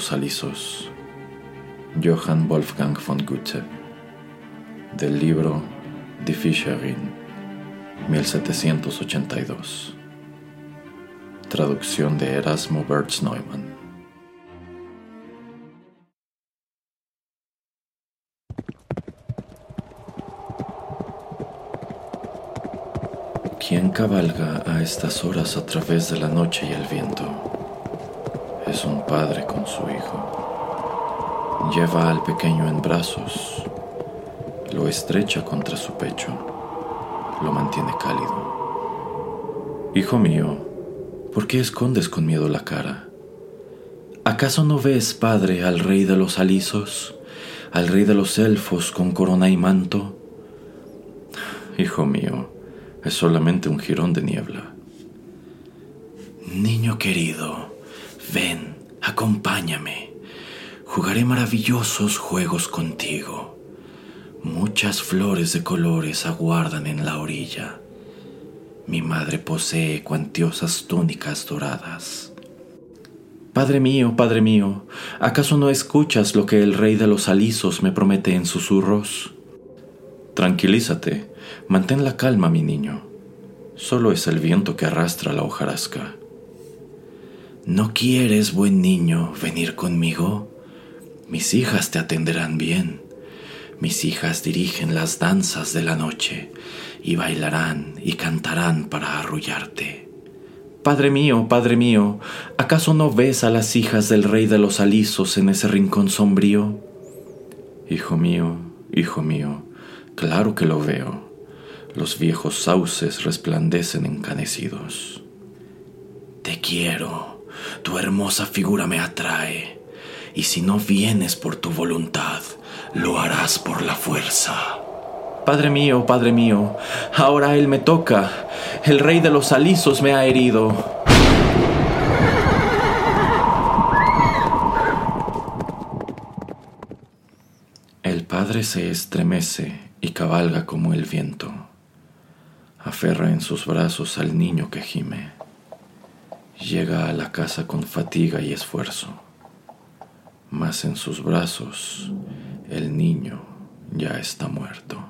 Los alisos, Johann Wolfgang von Goethe, del libro Die Fischerin, 1782. Traducción de Erasmo Bertz Neumann. ¿Quién cabalga a estas horas a través de la noche y el viento? Es un padre con su hijo. Lleva al pequeño en brazos, lo estrecha contra su pecho, lo mantiene cálido. Hijo mío, ¿por qué escondes con miedo la cara? ¿Acaso no ves, padre, al rey de los alisos, al rey de los elfos con corona y manto? Hijo mío, es solamente un jirón de niebla. Niño querido, ven, acompáñame. Jugaré maravillosos juegos contigo. Muchas flores de colores aguardan en la orilla. Mi madre posee cuantiosas túnicas doradas. Padre mío, Padre mío, ¿acaso no escuchas lo que el rey de los alisos me promete en susurros? Tranquilízate, mantén la calma, mi niño. Solo es el viento que arrastra la hojarasca. ¿No quieres, buen niño, venir conmigo? Mis hijas te atenderán bien. Mis hijas dirigen las danzas de la noche y bailarán y cantarán para arrullarte. Padre mío, Padre mío, ¿acaso no ves a las hijas del rey de los alisos en ese rincón sombrío? Hijo mío, hijo mío, claro que lo veo. Los viejos sauces resplandecen encanecidos. Te quiero, tu hermosa figura me atrae, y si no vienes por tu voluntad, lo harás por la fuerza. Padre mío, Padre mío, ahora él me toca. El rey de los alisos me ha herido. El padre se estremece y cabalga como el viento. Aferra en sus brazos al niño que gime. Llega a la casa con fatiga y esfuerzo. Mas en sus brazos el niño ya está muerto.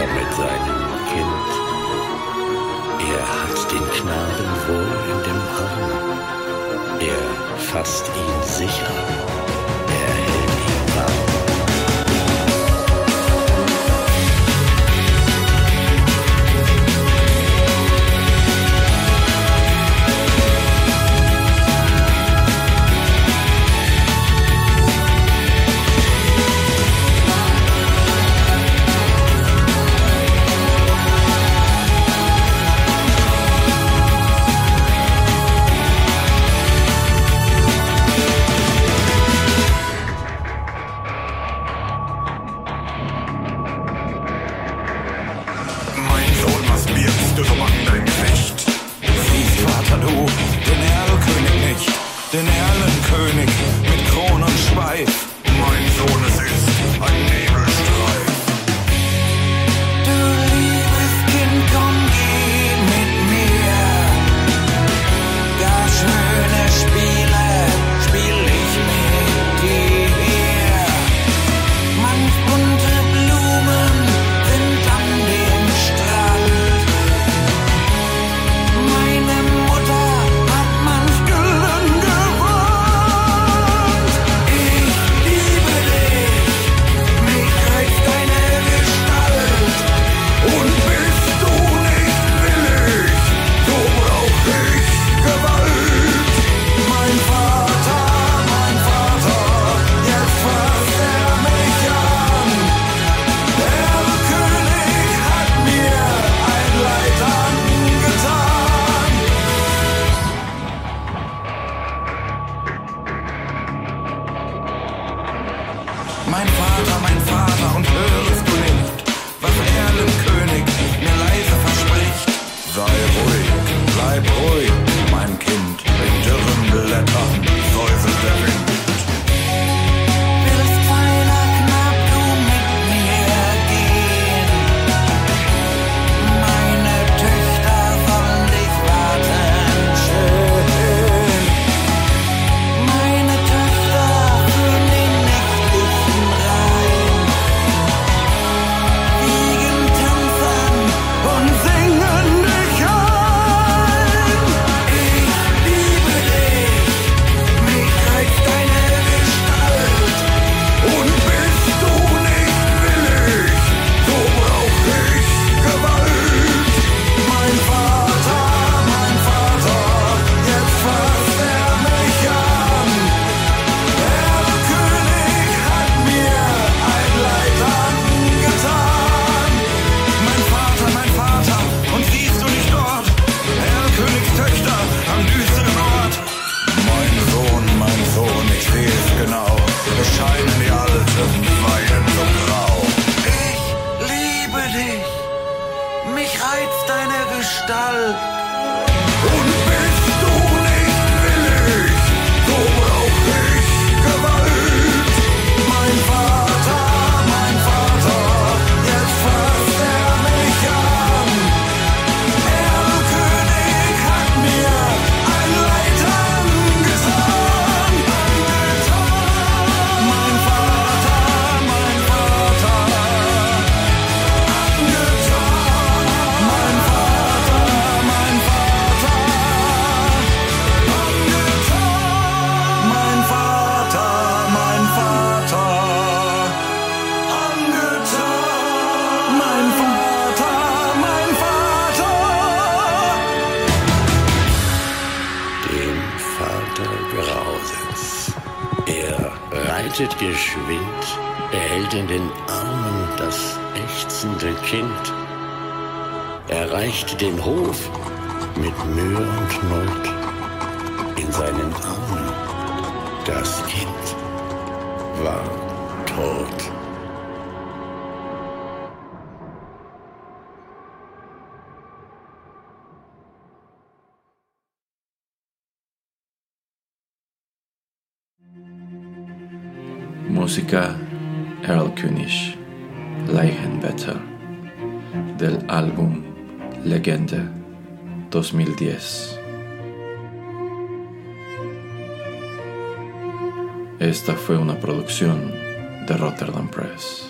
Vater mit seinem Kind. Er hat den Knaben wohl in dem Arm. Er fasst ihn sicher. Den Erlenkönig mit Kron und Schweif. Mein Sohn, ist Mein Vater, mein Vater, und hörst du nicht, was er denn kann? Reitet geschwind, er hält in den Armen das ächzende Kind. Er reicht den Hof mit Mühe und Not in seinen Armen. Das Kind war tot. Música Earl König, Leichenwetter, del álbum Legende 2010. Esta fue una producción de Rotterdam Press.